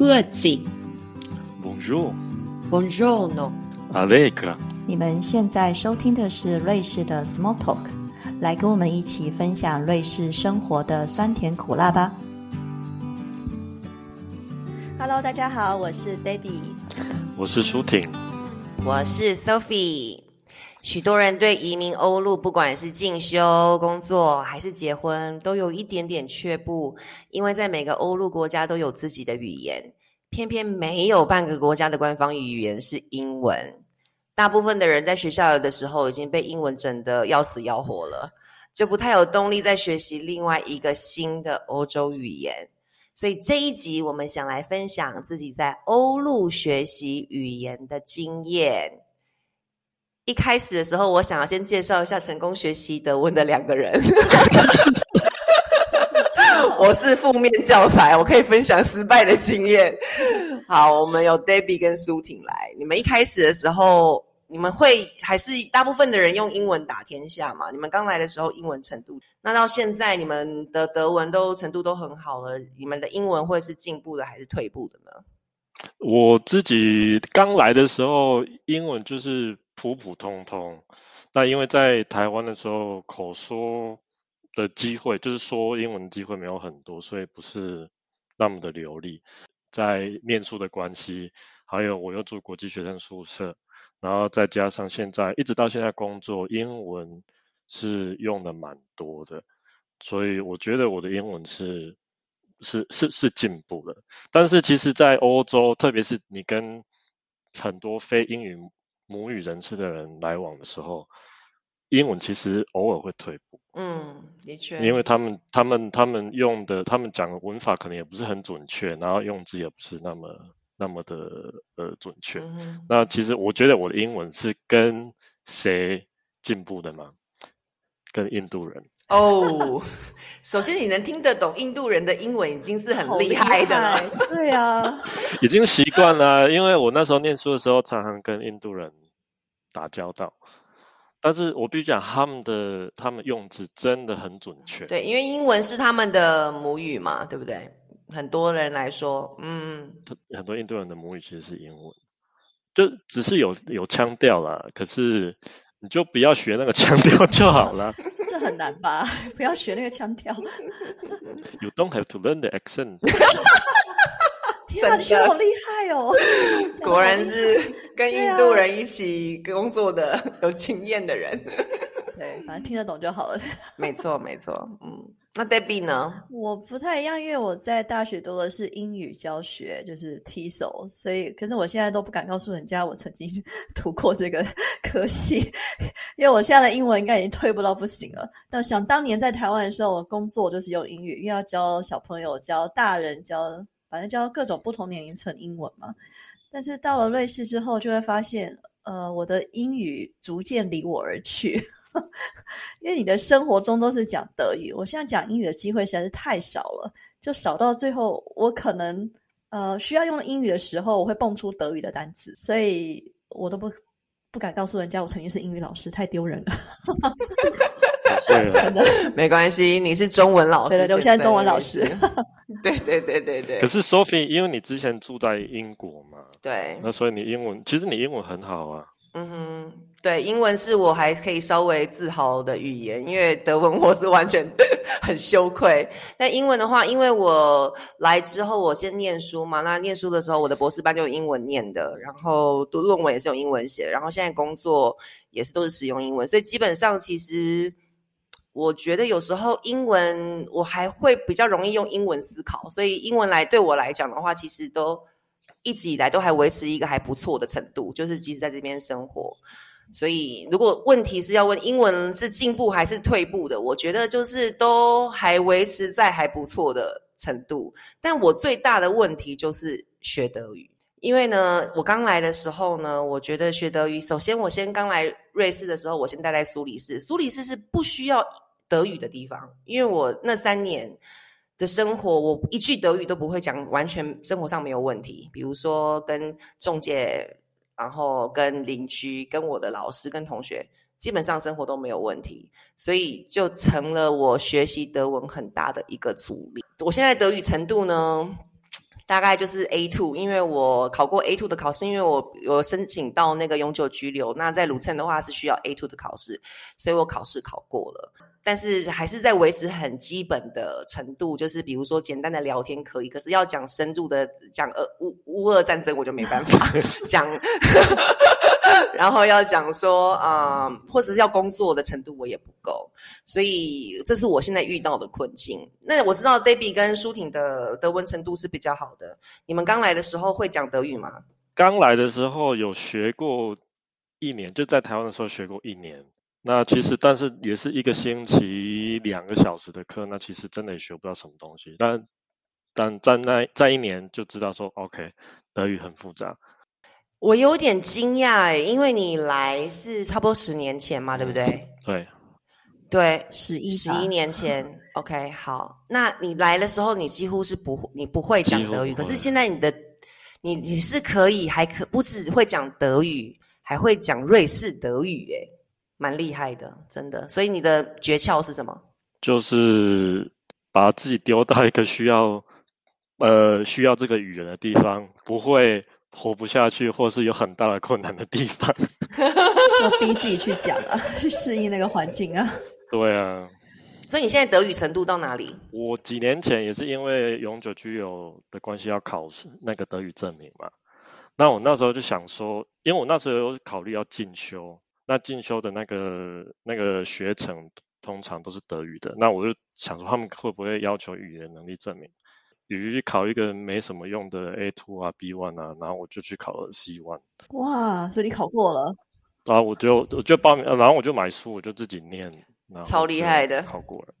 盒子。Bonjour, Buongiorno。Allegra。你们现在收听的是瑞士的 Small Talk，来跟我们一起分享瑞士生活的酸甜苦辣吧。Hello，大家好，我是 Debbie。我是舒婷。我是 Sophie。许多人对移民欧陆，不管是进修、工作还是结婚，都有一点点却步，因为在每个欧陆国家都有自己的语言，偏偏没有半个国家的官方语言是英文。大部分的人在学校的时候已经被英文整得要死要活了，就不太有动力再学习另外一个新的欧洲语言。所以这一集我们想来分享自己在欧陆学习语言的经验。一开始的时候，我想要先介绍一下成功学习德文的两个人。我是负面教材，我可以分享失败的经验。好，我们有 Debbie 跟苏婷来。你们一开始的时候，你们会还是大部分的人用英文打天下嘛？你们刚来的时候英文程度，那到现在你们的德文都程度都很好了，你们的英文会是进步的还是退步的呢？我自己刚来的时候，英文就是普普通通。那因为在台湾的时候，口说的机会，就是说英文机会没有很多，所以不是那么的流利。在念书的关系，还有我又住国际学生宿舍，然后再加上现在一直到现在工作，英文是用的蛮多的，所以我觉得我的英文是是是是进步了。但是其实，在欧洲，特别是你跟很多非英语母语人士的人来往的时候，英文其实偶尔会退步。嗯，的确，因为他们他们他们用的，他们讲的文法可能也不是很准确，然后用字也不是那么那么的呃准确。嗯那其实我觉得我的英文是跟谁进步的吗？跟印度人。哦，首先你能听得懂印度人的英文，已经是很厉害的。对啊，已经习惯了，因为我那时候念书的时候，常常跟印度人打交道。但是我必须讲，他们的他们用字真的很准确。对，因为英文是他们的母语嘛，对不对？很多人来说，嗯，很多印度人的母语其实是英文，就只是有有腔调啦。可是你就不要学那个腔调就好了。这很难吧？不要学那个腔调。You don't have to learn the accent。天啊，你学得好厉害哦！果然是跟印度人一起工作的有经验的人。对，反正听得懂就好了。没错，没错，嗯。那 Debbie 呢？我不太一样，因为我在大学读的是英语教学，就是 TESOL，所以可是我现在都不敢告诉人家我曾经 读过这个科系，因为我现在的英文应该已经退步到不行了。但想当年在台湾的时候，我工作就是用英语，因为要教小朋友、教大人、教反正教各种不同年龄层英文嘛。但是到了瑞士之后，就会发现，呃，我的英语逐渐离我而去。因为你的生活中都是讲德语，我现在讲英语的机会实在是太少了，就少到最后，我可能呃需要用英语的时候，我会蹦出德语的单词，所以我都不不敢告诉人家我曾经是英语老师，太丢人了。真的，没关系，你是中文老师。对对对，我现在中文老师。对对对对对。可是 Sophie，因为你之前住在英国嘛，对，那所以你英文其实你英文很好啊。嗯哼，对，英文是我还可以稍微自豪的语言，因为德文我是完全很羞愧。但英文的话，因为我来之后，我先念书嘛，那念书的时候，我的博士班就用英文念的，然后读论文也是用英文写的，然后现在工作也是都是使用英文，所以基本上其实我觉得有时候英文我还会比较容易用英文思考，所以英文来对我来讲的话，其实都。一直以来都还维持一个还不错的程度，就是即使在这边生活，所以如果问题是要问英文是进步还是退步的，我觉得就是都还维持在还不错的程度。但我最大的问题就是学德语，因为呢，我刚来的时候呢，我觉得学德语，首先我先刚来瑞士的时候，我先待在苏黎世，苏黎世是不需要德语的地方，因为我那三年。的生活，我一句德语都不会讲，完全生活上没有问题。比如说跟中介，然后跟邻居、跟我的老师、跟同学，基本上生活都没有问题，所以就成了我学习德文很大的一个阻力。我现在德语程度呢，大概就是 A two，因为我考过 A two 的考试，因为我有申请到那个永久居留，那在鲁称的话是需要 A two 的考试，所以我考试考过了。但是还是在维持很基本的程度，就是比如说简单的聊天可以，可是要讲深入的讲呃乌乌俄战争，我就没办法 讲。然后要讲说啊，或者是要工作的程度，我也不够，所以这是我现在遇到的困境。那我知道 Debbie 跟舒婷的德文程度是比较好的，你们刚来的时候会讲德语吗？刚来的时候有学过一年，就在台湾的时候学过一年。那其实，但是也是一个星期两个小时的课，那其实真的也学不到什么东西。但但在那在一年就知道说，OK，德语很复杂。我有点惊讶哎，因为你来是差不多十年前嘛，对不对？对，对，十一十一年前。OK，好，那你来的时候，你几乎是不你不会讲德语，可是现在你的你你是可以还可不止会讲德语，还会讲瑞士德语，哎，蛮厉害的，真的。所以你的诀窍是什么？就是把自己丢到一个需要呃需要这个语言的地方，不会。活不下去，或是有很大的困难的地方，就逼自己去讲啊，去适应那个环境啊。对啊，所以你现在德语程度到哪里？我几年前也是因为永久居留的关系要考试那个德语证明嘛。那我那时候就想说，因为我那时候有考虑要进修，那进修的那个那个学程通常都是德语的，那我就想说他们会不会要求语言能力证明？比如去考一个没什么用的 A two 啊 B one 啊，然后我就去考了 C one。哇，所以你考过了？然后我就我就报名，然后我就买书，我就自己念。超厉害的，考过了。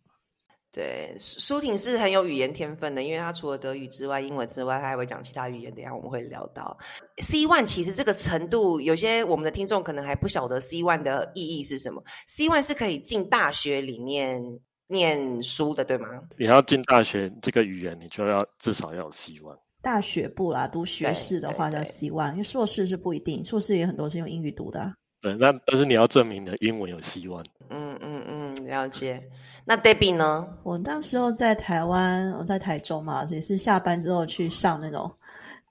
对，舒婷是很有语言天分的，因为她除了德语之外，英文之外，她还会讲其他语言。等下我们会聊到 C one，其实这个程度，有些我们的听众可能还不晓得 C one 的意义是什么。C one 是可以进大学里面。念书的对吗？你要进大学，这个语言你就要至少要有 C one。大学部啦，读学士的话叫 C one，因为硕士是不一定，硕士也很多是用英语读的。对，那但是你要证明你的英文有 C one。嗯嗯嗯，了解。那 Debbie 呢？我那时候在台湾，我在台中嘛，也是下班之后去上那种。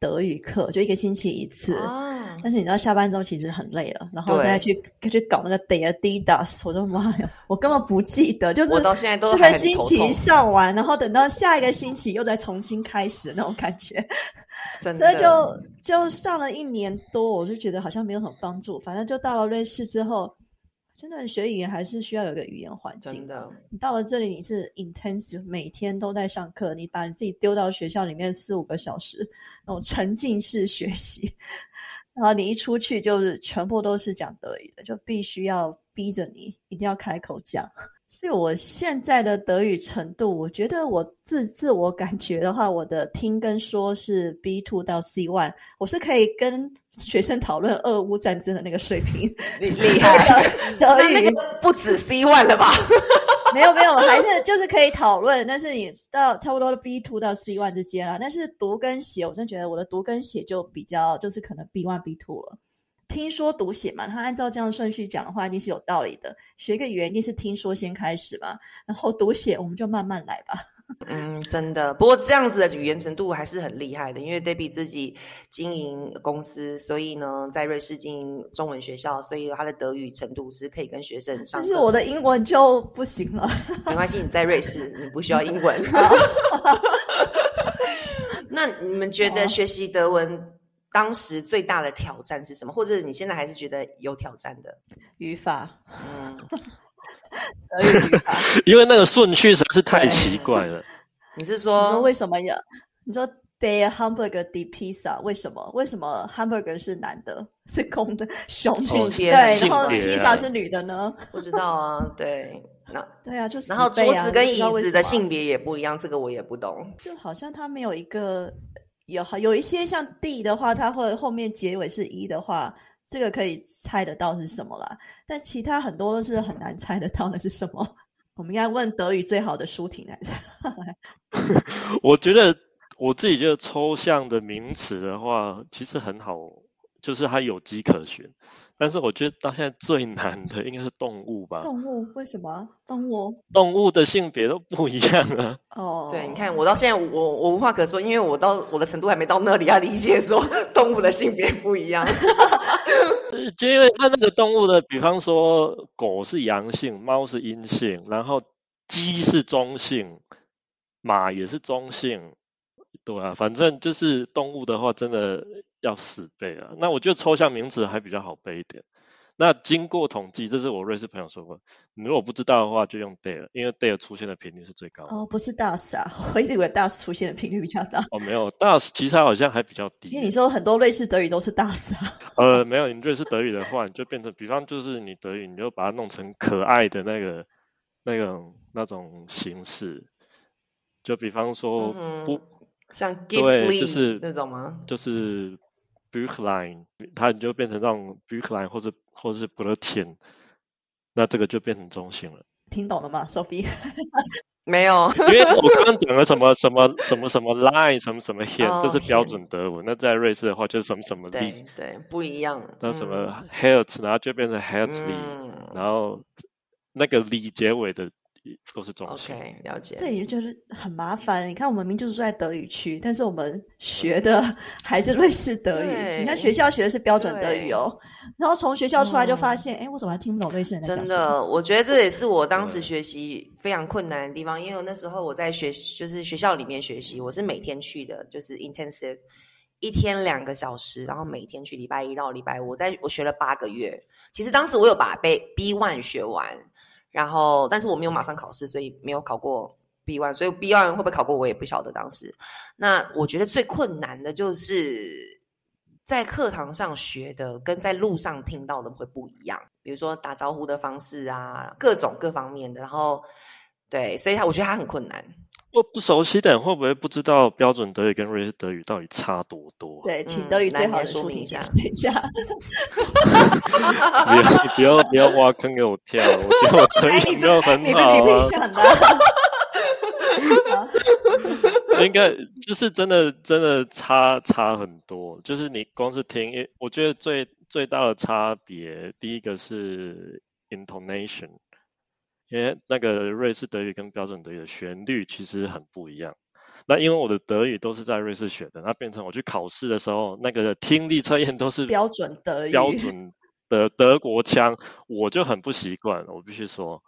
德语课就一个星期一次，但是你知道下班之后其实很累了，然后再去去搞那个 day d d a s 我的妈呀，我根本不记得，就是我到现在都这个星期上完，然后等到下一个星期又再重新开始那种感觉，所以就就上了一年多，我就觉得好像没有什么帮助，反正就到了瑞士之后。真的学语言还是需要有个语言环境。真的，你到了这里，你是 intensive，每天都在上课，你把你自己丢到学校里面四五个小时，那种沉浸式学习，然后你一出去就是全部都是讲德语的，就必须要逼着你一定要开口讲。所以我现在的德语程度，我觉得我自自我感觉的话，我的听跟说是 B two 到 C one，我是可以跟。学生讨论俄乌战争的那个水平，厉厉害，那个不止 C one 了吧？没有没有，还是就是可以讨论，但是你到差不多的 B two 到 C one 之间啊。但是读跟写，我真觉得我的读跟写就比较就是可能 B one B two 了。听说读写嘛，他按照这样顺序讲的话，一定是有道理的。学个语言一定是听说先开始嘛，然后读写我们就慢慢来吧。嗯，真的。不过这样子的语言程度还是很厉害的，因为 Debbie 自己经营公司，所以呢，在瑞士经营中文学校，所以他的德语程度是可以跟学生上。但是我的英文就不行了。没关系，你在瑞士，你不需要英文。那你们觉得学习德文当时最大的挑战是什么？或者你现在还是觉得有挑战的语法？嗯。因为那个顺序实在是太奇怪了。你是说为什么呀？你说 the hamburger the pizza 为什么？为什么 hamburger 是男的，是公的，雄性对，然后 pizza 是女的呢？不知道啊，对，那对啊，就是然后桌子跟椅子的性别也不一样，这个我也不懂。就好像它没有一个有有一些像 D 的话，它会后面结尾是一的话。这个可以猜得到是什么啦，但其他很多都是很难猜得到的是什么。我们应该问德语最好的舒婷来着。我觉得我自己觉得抽象的名词的话，其实很好，就是它有迹可循。但是我觉得到现在最难的应该是动物吧。动物为什么？动物 动物的性别都不一样啊。哦，对，你看我到现在我我无话可说，因为我到我的程度还没到那里要理解说动物的性别不一样。就因为它那个动物的，比方说狗是阳性，猫是阴性，然后鸡是中性，马也是中性，对啊，反正就是动物的话，真的要死背啊。那我觉得抽象名词还比较好背一点。那经过统计，这是我瑞士朋友说过，你如果不知道的话，就用 dare，因为 dare 出现的频率是最高的。哦，不是 DAS 啊，我一直以为 DAS 出现的频率比较大，哦，没有 das 其实它好像还比较低。因为你说很多瑞士德语都是 DAS 啊。呃，没有，你瑞士德语的话，你就变成，比方就是你德语，你就把它弄成可爱的那个、那种、那种形式，就比方说嗯不，像对 gift 就是那种吗？就是 Buchlein，它你就变成那种 Buchlein 或者或者是 b l u t i n 那这个就变成中性了。听懂了吗，Sophie？没有，因为我刚刚讲了什么什么什么什么 line 什么什么 hand，、这是哦标准德文。那在瑞士的话就是什么什么对 li，对，不一样。那什嗯么 herz，然后就变成 herzli，、嗯然后那个里结尾的都是中性。，OK，了解。这也就觉得很麻烦。你看，我们明明就是住在德语区，但是我们学的 还是瑞士德语。你看对学校学的是标准德语哦，然后从学校出来就发嗯现，哎、我怎么还听不懂瑞士人在讲真什么？的，我觉得这也是我当时对学习非常困难的地方，因为那时候我在学，就是学校里面学习，我是每天去的，就是 intensive，一天两个小时，然后每天去，礼拜一到礼拜五，我在我学了八个月。其实当时我有把 B B one 学完，然后但是我没有马上考试，所以没有考过 B one，所以 B one 会不会考过我也不晓得。当时，那我觉得最困难的就是在课堂上学的跟在路上听到的会不一样，比如说打招呼的方式啊，各种各方面的。然后，对，所以他我觉得他很困难。我不熟悉的人会不会不知道标准德语跟瑞士德语到底差多多、啊？对，请嗯德语最好说明一下解释一下。不要不要不要挖坑给我跳，我觉得我德哎，你自语没有很你自己好啊 应该就是真的真的差差很多，就是你光是听，我觉得最最大的差别，第一个是 intonation，因为那个瑞士德语跟标准德语的旋律其实很不一样。那因为我的德语都是在瑞士学的，那变成我去考试的时候，那个听力测验都是标准德语，标准的德国腔，我就很不习惯，我必须说，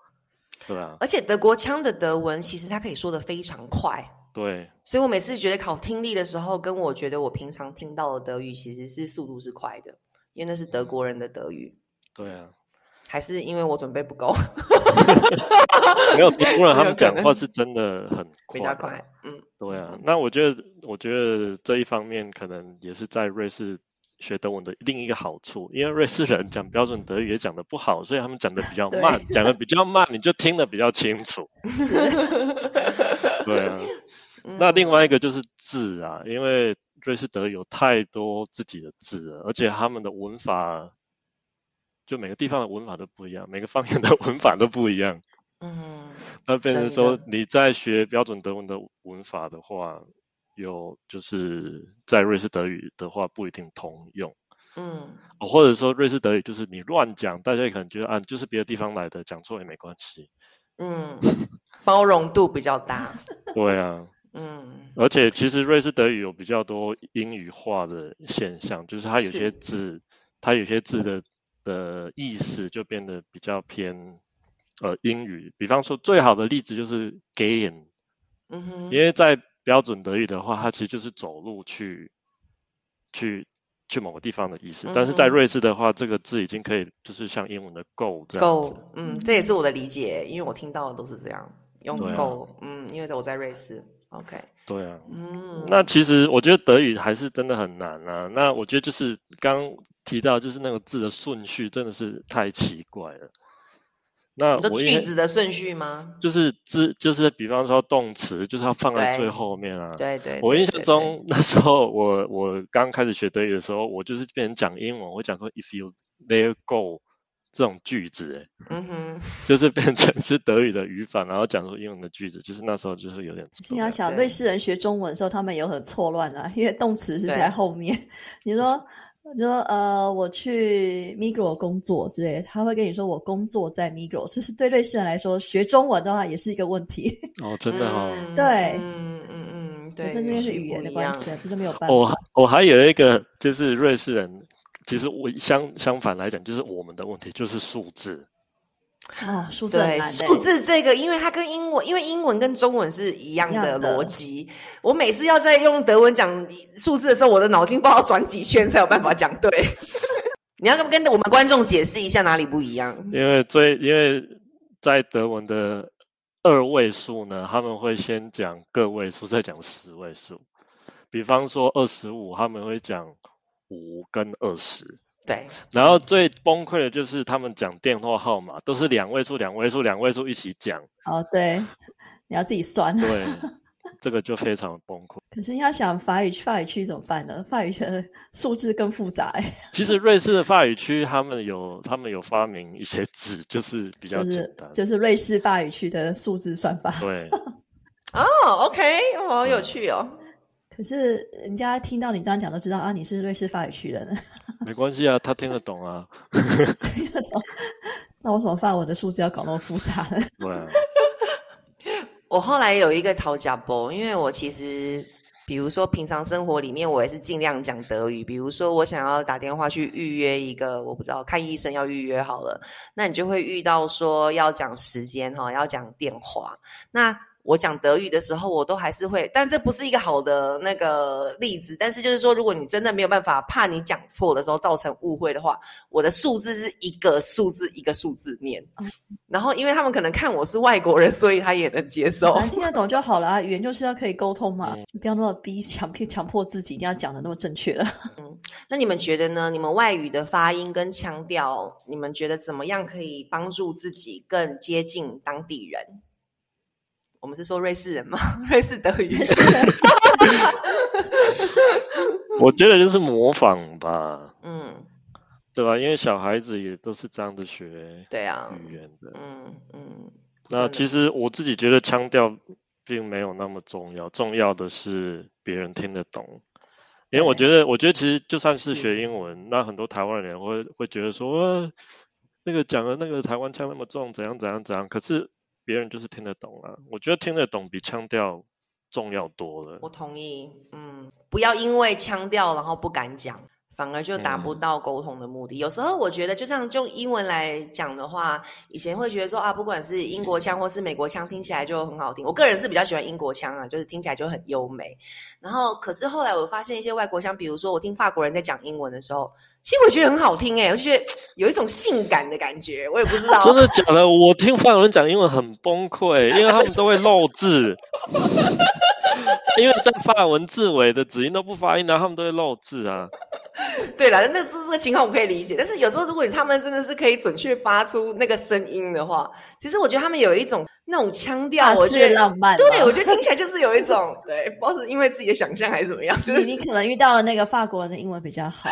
对啊，而且德国腔的德文其实它可以说的非常快，对。所以我每次觉得考听力的时候，跟我觉得我平常听到的德语其实是速度是快的，因为那是德国人的德语，对啊，还是因为我准备不够，没有 突然他们讲话是真的很快，比较快。嗯，对啊，那我觉得，我觉得这一方面可能也是在瑞士学德文的另一个好处，因为瑞士人讲标准德语也讲的不好，所以他们讲的比较慢，讲的比较慢，你就听得比较清楚。是。对啊，嗯。那另外一个就是字啊，因为瑞士德语有太多自己的字了，而且他们的文法，就每个地方的文法都不一样，每个方言的文法都不一样。嗯，那变成真说你在学标准德文的文法的话，有就是在瑞士德语的话不一定通用，嗯，哦，或者说瑞士德语就是你乱讲，大家可能觉得啊就是别的地方来的，讲错也没关系。嗯，包容度比较大。对啊，嗯而且其实瑞士德语有比较多英语化的现象，就是它有些字，它有些字的的意思就变得比较偏呃英语。比方说最好的例子就是 “gain”，。嗯哼，因为在标准德语的话，它其实就是走路去去去某个地方的意思，但是在瑞士的话，这个字已经可以就是像英文的 go 这样子够，。嗯，这也是我的理解，因为我听到的都是这样用对啊，嗯，因为我在瑞士，OK，对啊，嗯，那其实我觉得德语还是真的很难啊。那我觉得就是刚提到，就是那个字的顺序真的是太奇怪了。那我句子的顺序吗？就是字，就是比方说动词，就是要放在最后面啊。对对，我印象中那时候我我刚开始学德语的时候，我就是变成讲英文，我会讲说 if you there go 这种句子，嗯哼，就是变成是德语的语法，然后讲出英文的句子，就是那时候就是有点。你要想，瑞士人学中文的时候，他们有很错乱啊，因为动词是在后面。你说你说呃，我去 Migros 工作之类，他会跟你说我工作在 Migros，其实对瑞士人来说，学中文的话也是一个问题。哦，真的哦，对嗯嗯嗯，对，这这是语言的关系啊，这就没有办法。我我还有一个就是瑞士人，其实我相相反来讲，就是我们的问题就是数字。啊，数字对数字这个，因为它跟英文，因为英文跟中文是一样的逻辑。我每次要在用德文讲数字的时候，我的脑筋不知道转几圈才有办法讲对。你要跟跟我们观众解释一下哪里不一样？因为最因为在德文的二位数呢，他们会先讲个位数，再讲十位数。比方说二十五，他们会讲五跟二十。对，然后最崩溃的就是他们讲电话号码都是两位数、两位数、两位数一起讲。哦，对，你要自己算。对，这个就非常崩溃。可是你要想法语法语区怎么办呢？法语的数字更复杂。其实瑞士的法语区他们有他们有发明一些字，就是比较简单，就是瑞士法语区的数字算法。对。哦，OK，好有趣哦。可是人家听到你这样讲，都知道啊，你是瑞士法语区人。没关系啊，他听得懂啊。听得懂。那我怎么发我的数字要搞那么复杂呢？对。我后来有一个讨价波，因为我其实，比如说平常生活里面，我也是尽量讲德语。比如说，我想要打电话去预约一个，我不知道看医生要预约好了，那你就会遇到说要讲时间哈，要讲电话。那我讲德语的时候，我都还是会，但这不是一个好的那个例子。但是就是说，如果你真的没有办法，怕你讲错的时候造成误会的话，我的数字是一个数字一个数字念。然后，因为他们可能看我是外国人，所以他也能接受，听得懂就好了啊。语言就是要可以沟通嘛，不要那么逼强迫强迫自己一定要讲的那么正确了。嗯，那你们觉得呢？你们外语的发音跟腔调，你们觉得怎么样可以帮助自己更接近当地人？我们是说瑞士人吗？瑞士德语。我觉得就是模仿吧，嗯，对吧？因为小孩子也都是这样子学，对啊，语言的，嗯嗯。那其实我自己觉得腔调并没有那么重要，重要的是别人听得懂。因为我觉得，我觉得其实就算是学英文，那很多台湾人会会觉得说，那个讲的那个台湾腔那么重，怎样怎样怎样，可是。别人就是听得懂啊，我觉得听得懂比腔调重要多了。我同意，嗯，不要因为腔调然后不敢讲，反而就达不到沟通的目的。有时候我觉得，就像用英文来讲的话，以前会觉得说啊，不管是英国腔或是美国腔，听起来就很好听。我个人是比较喜欢英国腔啊，就是听起来就很优美。然后，可是后来我发现一些外国腔，比如说我听法国人在讲英文的时候。其实我觉得很好听哎，我就觉得 有一种性感的感觉，我也不知道。真的假的？我听法国人讲英文很崩溃，因为他们都会漏字，因为在法文字尾的子音都不发音，然后他们都会漏字啊。对了，那这这个情况我可以理解，但是有时候如果他们真的是可以准确发出那个声音的话，其实我觉得他们有一种那种腔调，我觉得浪漫。对，我觉得听起来就是有一种对，不知道是因为自己的想象还是怎么样，就是你可能遇到了那个法国人的英文比较好。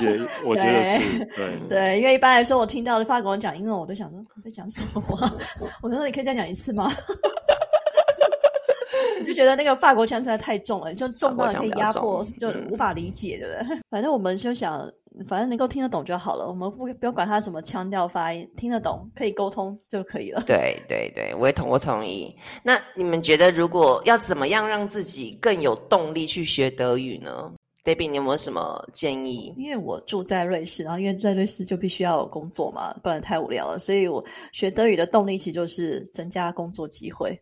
也，我觉得是对对，因为一般来说，我听到的法国人讲英文，我都想说你在讲什么？我说你可以再讲一次吗？就觉得那个法国腔实在太重了，就重到可以压迫，就无法理解，对不对？反正我们就想，反正能够听得懂就好了，我们不不要管他什么腔调发音，听得懂可以沟通就可以了。对对对，我也同我同意。那你们觉得，如果要怎么样让自己更有动力去学德语呢？Debbie，你有没有什么建议？因为我住在瑞士，然后因为在瑞士就必须要有工作嘛，不然太无聊了，所以我学德语的动力其实就是增加工作机会。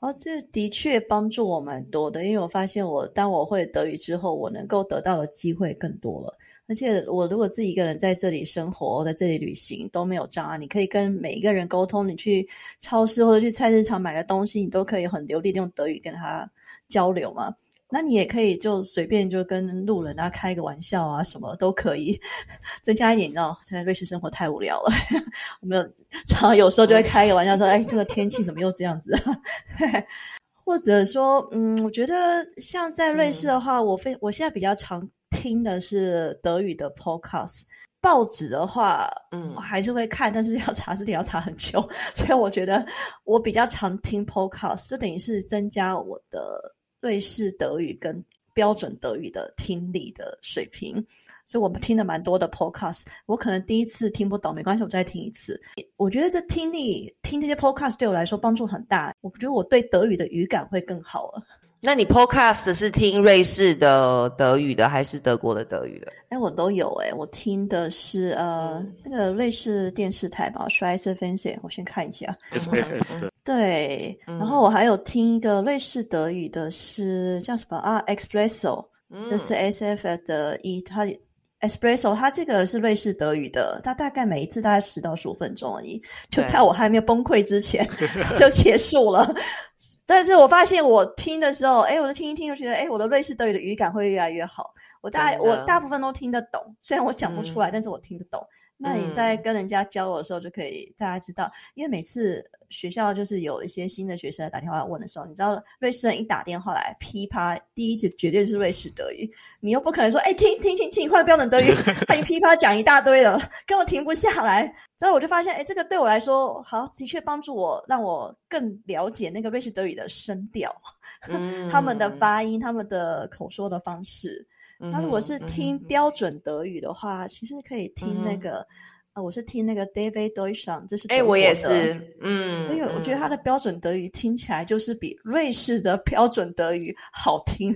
哦，这的确帮助我蛮多的，因为我发现我当我会德语之后，我能够得到的机会更多了。而且我如果自己一个人在这里生活，在这里旅行都没有障碍，你可以跟每一个人沟通。你去超市或者去菜市场买个东西，你都可以很流利的用德语跟他交流嘛。那你也可以就随便就跟路人啊开个玩笑啊，什么都可以 增加一点。你知道，现在瑞士生活太无聊了，我们常常有时候就会开个玩笑说：“哎，这个天气怎么又这样子？”或者说，嗯，我觉得像在瑞士的话，我非我现在比较常听的是德语的 podcast。报纸的话，嗯，还是会看，但是要查字典要查很久，所以我觉得我比较常听 podcast，就等于是增加我的。瑞士德语跟标准德语的听力的水平。所以我们听了蛮多的 podcast，我可能第一次听不懂，没关系，我再听一次。我觉得这听力听这些 podcast 对我来说帮助很大，我觉得我对德语的语感会更好了。那你 podcast 是听瑞士的德语的，还是德国的德语的？哎，我都有哎，我听的是呃那个瑞士电视台吧 s c h w e i z e f e n s e 我先看一下。F。对，然后我还有听一个瑞士德语的，是叫什么啊？Espresso，这是 S F 的一，它。Espresso，它这个是瑞士德语的，它大概每一次大概十到十五分钟而已，就在我还没有崩溃之前 就结束了。但是我发现我听的时候，哎，我就听一听，就觉得，哎，我的瑞士德语的语感会越来越好。我大我大部分都听得懂，虽然我讲不出来，但是我听得懂。那你在跟人家交流的时候，就可以大家知道，因为每次学校就是有一些新的学生打电话问的时候，你知道瑞士人一打电话来，噼啪，第一句绝对是瑞士德语，你又不可能说，哎，听听听听，换标准德语，他一噼啪讲一大堆了，根本停不下来。所以我就发现，哎，这个对我来说，好，的确帮助我，让我更了解那个瑞士德语的声调，他们的发音，他们的口说的方式。那如果是听标准德语的话，其实可以听那个，呃，我是听那个 David Deutsch，这是哎，我也是，嗯，因为我觉得他的。标准德语听起来就是比瑞士的标准德语好听。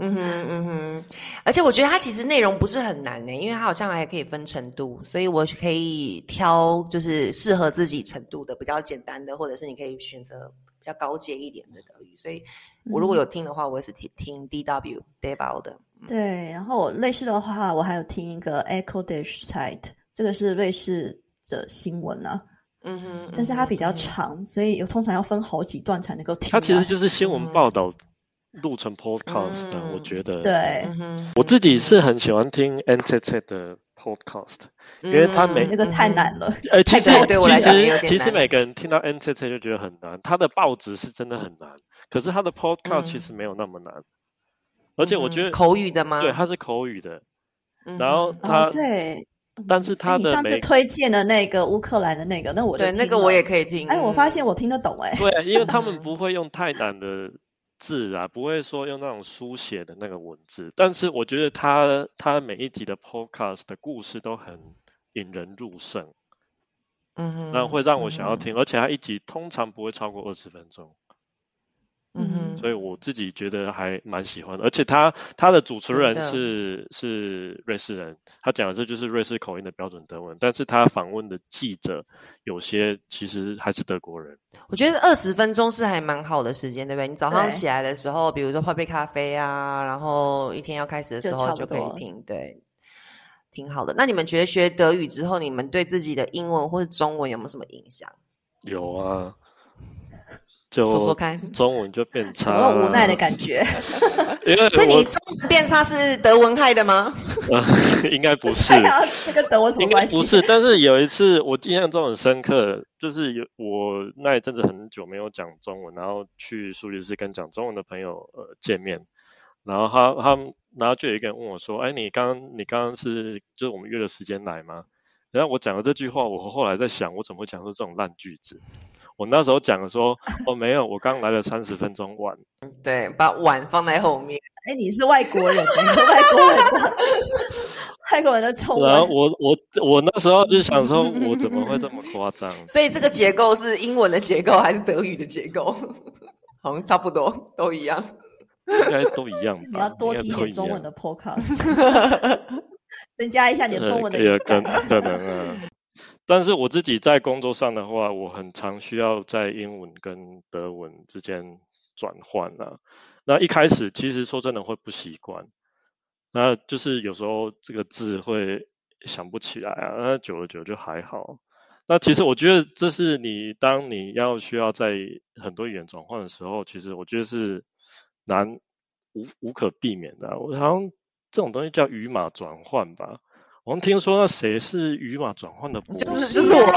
嗯哼嗯哼，而且我觉得它其实内容不是很难呢，因为它好像还可以分程度，所以我可以挑就是适合自己程度的比较简单的，或者是你可以选择比较高阶一点的德语。所以我如果有听的话，我也是听听 D W David 的。对，然后类似的话，我还有听一个 Echo Dish Site，这个是瑞士的新闻啊。嗯哼，但是它比较长，所以有通常要分好几段才能够听。它其实就是新闻报道录成 Podcast 的，我觉得。对，我自己是很喜欢听 NTT 的 Podcast，因为它每那个太难了。呃，其实其实其实每个人听到 NTT 就觉得很难，它的报纸是真的很难，可是他的 Podcast 其实没有那么难。而且我觉得口语的吗？对，它是口语的。然后他对，但是他的你上次推荐的那个乌克兰的那个，那我对那个我也可以听。哎，我发现我听得懂哎。对，因为他们 不会用太难的字啊，不会说用那种书写的那个文字。但是我觉得他他每一集的 podcast 的故事都很引人入胜，嗯，那会让我想要听。而且他一集通常不会超过二十分钟。嗯哼，所以我自己觉得还蛮喜欢的，而且他他的主持人是是瑞士人，他讲的这就是瑞士口音的标准德文，但是他访问的记者有些其实还是德国人。我觉得二十分钟是还蛮好的时间，对不对？你早上起来的时候，比如说泡杯咖啡啊，然后一天要开始的时候就可以听，对，挺好的。那你们觉得学德语之后，你们对自己的英文或者中文有没有什么影响？有啊。说说看，中文就变差，了，无奈的感觉。因为所以你中文变差是德文害的吗？应该不是，这跟德文什么关系？不是，但是有一次我印象中很深刻，就是有我那一阵子很久没有讲中文，然后去苏黎世跟讲中文的朋友呃见面，然后他他们然后就有一个人问我说：“哎，你刚你刚刚是就是我们约了时间来吗？”然后我讲了这句话，我后来在想，我怎么会讲出这种烂句子？我那时候讲说，哦，没有，我刚来了三十分钟晚。对，把碗放在后面。哎，你是外国人，你是外国人，外国人的中文。然后我我我那时候就想说，我怎么会这么夸张？所以这个结构是英文的结构还是德语的结构？好像差不多，都一样。应该都一样吧？你要多听点中文的 podcast，增加一下你的中文的也可可能啊。但是我自己在工作上的话，我很常需要在英文跟德文之间转换啊。那一开始其实说真的会不习惯，那就是有时候这个字会想不起来啊。那久了久就还好。那其实我觉得这是你当你要需要在很多语言转换的时候，其实我觉得是难无无可避免的。我好像这种东西叫语码转换吧。我们听说那谁是语码转换的博士？就是就是我，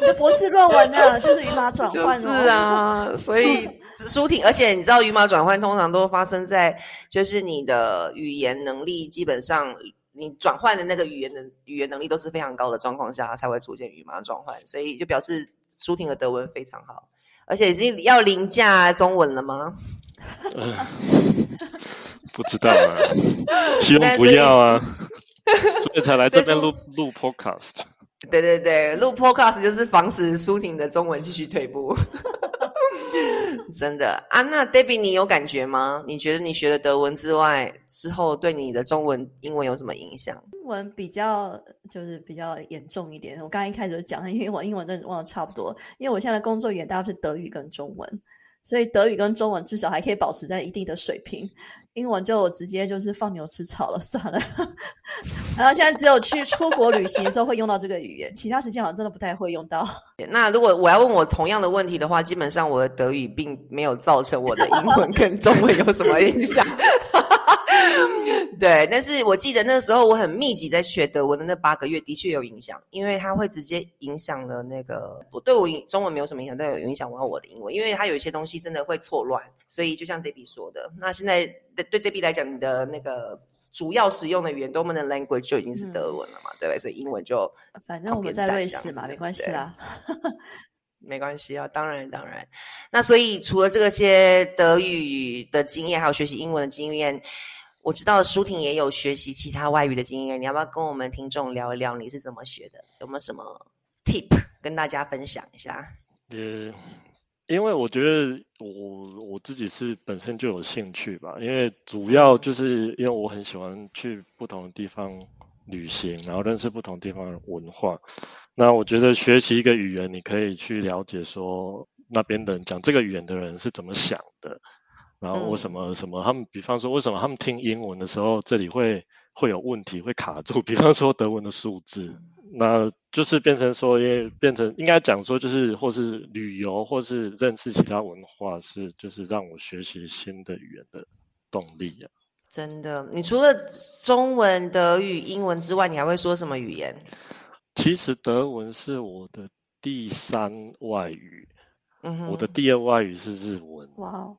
你的博士论文呢？就是语码转换。是啊，所以舒婷，而且你知道语码转换通常都发生在就是你的语言能力基本上你转换的那个语言的语言能力都是非常高的状况下才会出现语码转换，所以就表示舒婷的德文非常好。而且已经要凌驾中文了吗？不知道啊，希望不要啊，所以才来这边录录 podcast。对对对，录 podcast 就是防止苏婷的中文继续退步。真的啊，那 Debbie，你有感觉吗？你觉得你学了德文之外，之后对你的中文、英文有什么影响？英文比较就是比较严重一点。我刚刚一开始就讲，因为我英文真的忘的差不多，因为我现在的工作也大部分是德语跟中文。所以德语跟中文至少还可以保持在一定的水平，英文就直接就是放牛吃草了，算了。然后现在只有去出国旅行的时候会用到这个语言，其他时间好像真的不太会用到。那如果我要问我同样的问题的话，基本上我的德语并没有造成我的英文跟中文有什么影响。对，但是我记得那时候我很密集在学德文的那八个月，的确有影响，因为它会直接影响了那个我对我中文没有什么影响，但有影响我我的英文，因为它有一些东西真的会错乱，所以就像 Debbie 说的，那现在对 Debbie 来讲，你的那个主要使用的语言 dominant language 就已经是德文了嘛，对不对？所以英文就反正我们在瑞士嘛，没关系啦，没关系啊，当然当然。那所以除了这些德语的经验，还有学习英文的经验。我知道舒婷也有学习其他外语的经验，你要不要跟我们听众聊一聊你是怎么学的？有没有什么 tip 跟大家分享一下？呃，因为我觉得我我自己是本身就有兴趣吧，因为主要就是因为我很喜欢去不同的地方旅行，然后认识不同地方的文化。那我觉得学习一个语言，你可以去了解说那边的人讲这个语言的人是怎么想的。然后为什么什么他们，比方说为什么他们听英文的时候，这里会会有问题，会卡住？比方说德文的数字，那就是变成说，因为变成应该讲说，就是或是旅游，或是认识其他文化，是就是让我学习新的语言的动力啊。真的，你除了中文、德语、英文之外，你还会说什么语言？其实德文是我的第三外语，嗯，我的第二外语是日文。哇哦。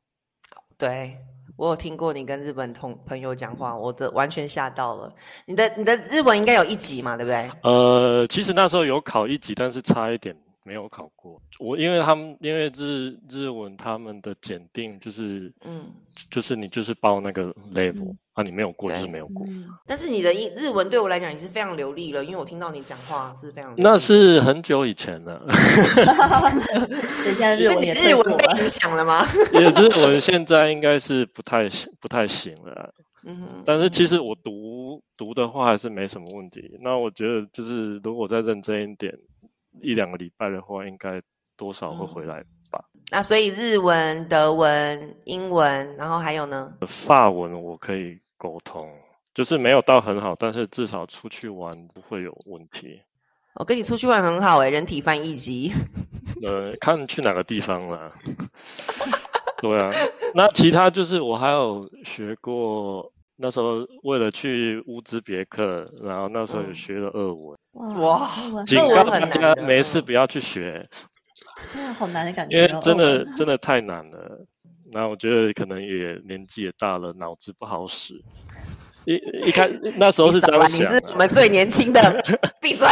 对我有听过你跟日本同朋友讲话，我的完全吓到了。你的你的日文应该有一级嘛，对不对？呃，其实那时候有考一级，但是差一点没有考过。我因为他们因为日日文他们的检定就是嗯，就是你就是报那个 level。啊，你没有过就是没有过。但是你的日日文对我来讲也是非常流利了，因为我听到你讲话是非常。那是很久以前了。现在日文也日文被影响了吗？日文现在应该是不太不太行了。嗯。但是其实我读读的话还是没什么问题。那我觉得就是如果再认真一点，一两个礼拜的话，应该多少会回来吧。那所以日文、德文、英文，然后还有呢？法文我可以。沟通就是没有到很好，但是至少出去玩不会有问题。我跟你出去玩很好哎，人体翻译机。呃，看去哪个地方了。对啊，那其他就是我还有学过，那时候为了去乌兹别克，然后那时候也学了俄文。哇，警告大家没事不要去学。真的好难的感觉，因为真的真的太难了。那我觉得可能也年纪也大了，脑子不好使。一一开那时候是这样想，你是我们最年轻的，闭嘴。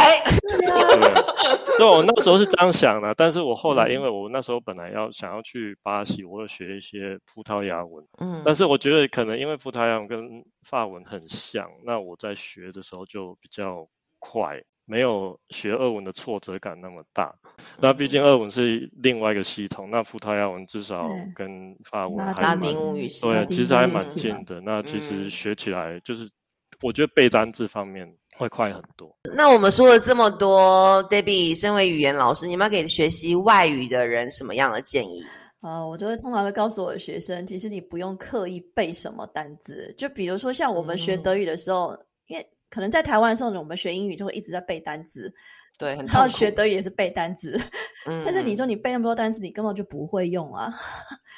对，我那时候是这样想的，但是我后来因为我那时候本来要想要去巴西，我要学一些葡萄牙文。嗯，但是我觉得可能因为葡萄牙文跟法文很像，那我在学的时候就比较快。没有学俄文的挫折感那么大，那毕竟俄文是另外一个系统，那葡萄牙文至少跟法文还蛮对，其实还蛮近的。那其实学起来就是，我觉得背单字方面会快很多。那我们说了这么多，Debbie，身为语言老师，你们要给学习外语的人什么样的建议？啊，我都会通常会告诉我的学生，其实你不用刻意背什么单字，就比如说像我们学德语的时候。可能在台湾的时候，我们学英语就会一直在背单词，对，然后学德语也是背单词。嗯，但是你说你背那么多单词，你根本就不会用啊。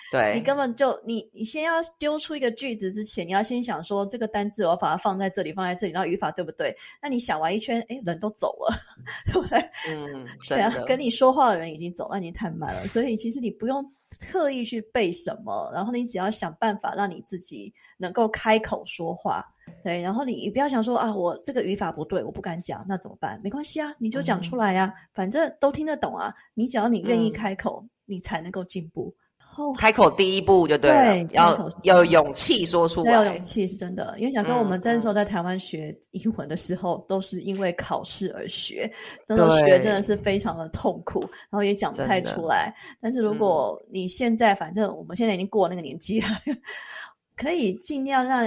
对，你根本就你你先要丢出一个句子之前，你要先想说这个单字我要把它放在这里，放在这里，然后语法对不对？那你想完一圈，哎，人都走了，对不对？嗯，想跟你说话的人已经走，那你太慢了。所以其实你不用特意去背什么，然后你只要想办法让你自己能够开口说话。对，然后你你不要想说啊，我这个语法不对，我不敢讲，那怎么办？没关系啊，你就讲出来啊，反正都听得懂啊。你只要你愿意开口，你才能够进步。哦，开口第一步就对了，对要有勇气说出来要有勇。气是真的，因为小时候我们嗯那时候在台湾学英文的时候，都是因为考试而学，真的学真的是非常的痛苦，然后也讲不太出来。但是如果你现在，反正我们现在已经过那个年纪了，可以尽量让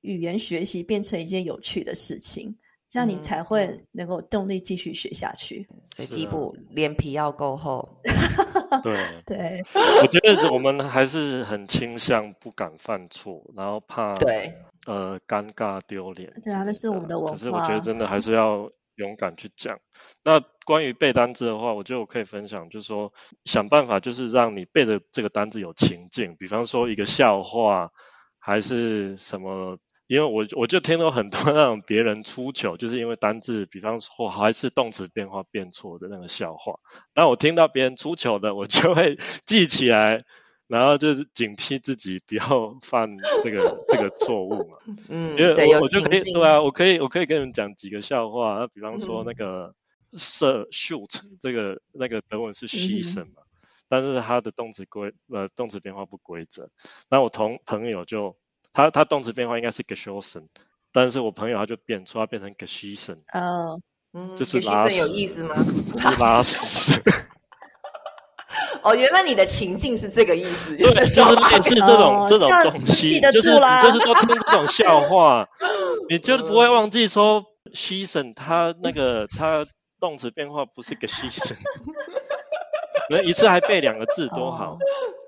语言学习变成一件有趣的事情，这样你嗯才会嗯能够动力继续学下去。所以第一步，脸皮要够厚。对，对，我觉得我们还是很倾向不敢犯错，然后怕对，呃尴尬丢脸。对啊那是我们的文化可是我觉得真的还是要勇敢去讲。那关于背单词的话，我觉得我可以分享，就是说想办法，就是让你背着这个单词有情境，比方说一个笑话，还是什么。因为我我就听到很多那种别人出糗，就是因为单字，比方说还是动词变化变错的那个笑话。那我听到别人出糗的，我就会记起来，然后就是警惕自己不要犯这个这个错误嘛。嗯，因为我我就可以。对啊，我可以我可以跟你们讲几个笑话，那比方说嗯那个射 shoot 这个那个德文是嗯 schießen 嘛，但是它的动词规呃动词变化不规则。那我同朋友就他他动词变化应该是 geschossen，但是我朋友他就变出，他变成 geschießen，哦，嗯，就是拉屎有意思吗？不是拉屎。哦，原来你的情境是这个意思，对，就是说类似这种、哦这种东西，记得就是住啦就是说听这种笑话，你就不会忘记说牺牲他那个他动词变化不是个牺牲，那一次还背两个字多好哦。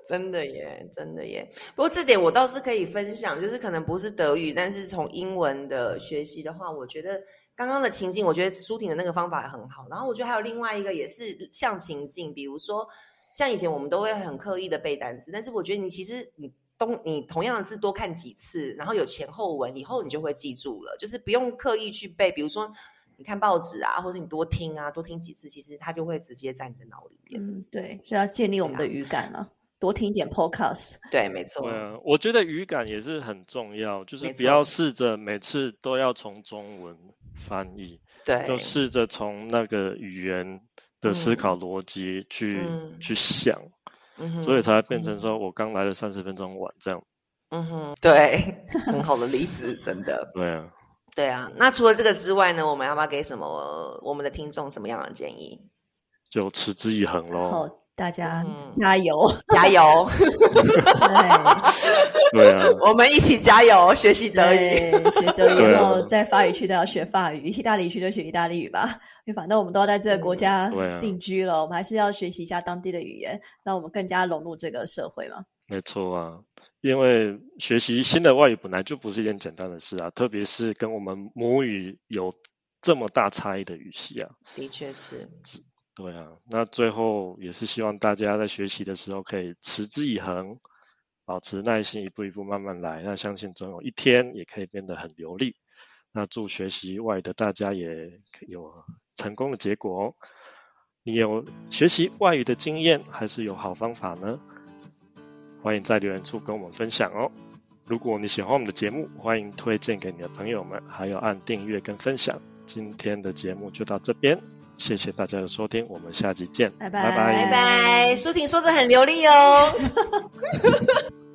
真的耶，真的耶。不过这点我倒是可以分享，就是可能不是德语，但是从英文的学习的话，我觉得刚刚的情境，我觉得舒婷的那个方法很好。然后我觉得还有另外一个也是像情境，比如说像以前我们都会很刻意的背单词，但是我觉得你其实你东你同样的字多看几次，然后有前后文，以后你就会记住了，就是不用刻意去背。比如说你看报纸啊，或者你多听啊，多听几次，其实它就会直接在你的脑里面。嗯，对，是要建立我们的语感啊，多听一点 podcast。对，没错。对啊，我觉得语感也是很重要，就是不要错试着每次都要从中文翻译，对，就试着从那个语言的思嗯考逻辑去、嗯去想，嗯哼所以才会变成嗯说我刚来了三十分钟晚这样。嗯哼，对，很好的例子，真的。对啊。对啊，那除了这个之外呢，我们要不要给什么我们的听众什么样的建议？就持之以恒喽。大家嗯加油！加油！对对啊，我们一起加油，学习德语。对，学德语，然后在法语区都要学法语，意大利区就学意大利语吧。因为反正我们都要在这个国家定居了，我们还是要学习一下当地的语言，让我们更加融入这个社会嘛。没错啊，因为学习新的外语本来就不是一件简单的事啊，特别是跟我们母语有这么大差异的语系啊。的确是，对啊，那最后也是希望大家在学习的时候可以持之以恒，保持耐心，一步一步慢慢来。那相信总有一天也可以变得很流利。那祝学习外语的大家也有成功的结果哦。你有学习外语的经验，还是有好方法呢？欢迎在留言处跟我们分享哦。如果你喜欢我们的节目，欢迎推荐给你的朋友们，还有按订阅跟分享。今天的节目就到这边，谢谢大家的收听，我们下集见，拜拜拜拜拜拜。舒婷说的很流利哦。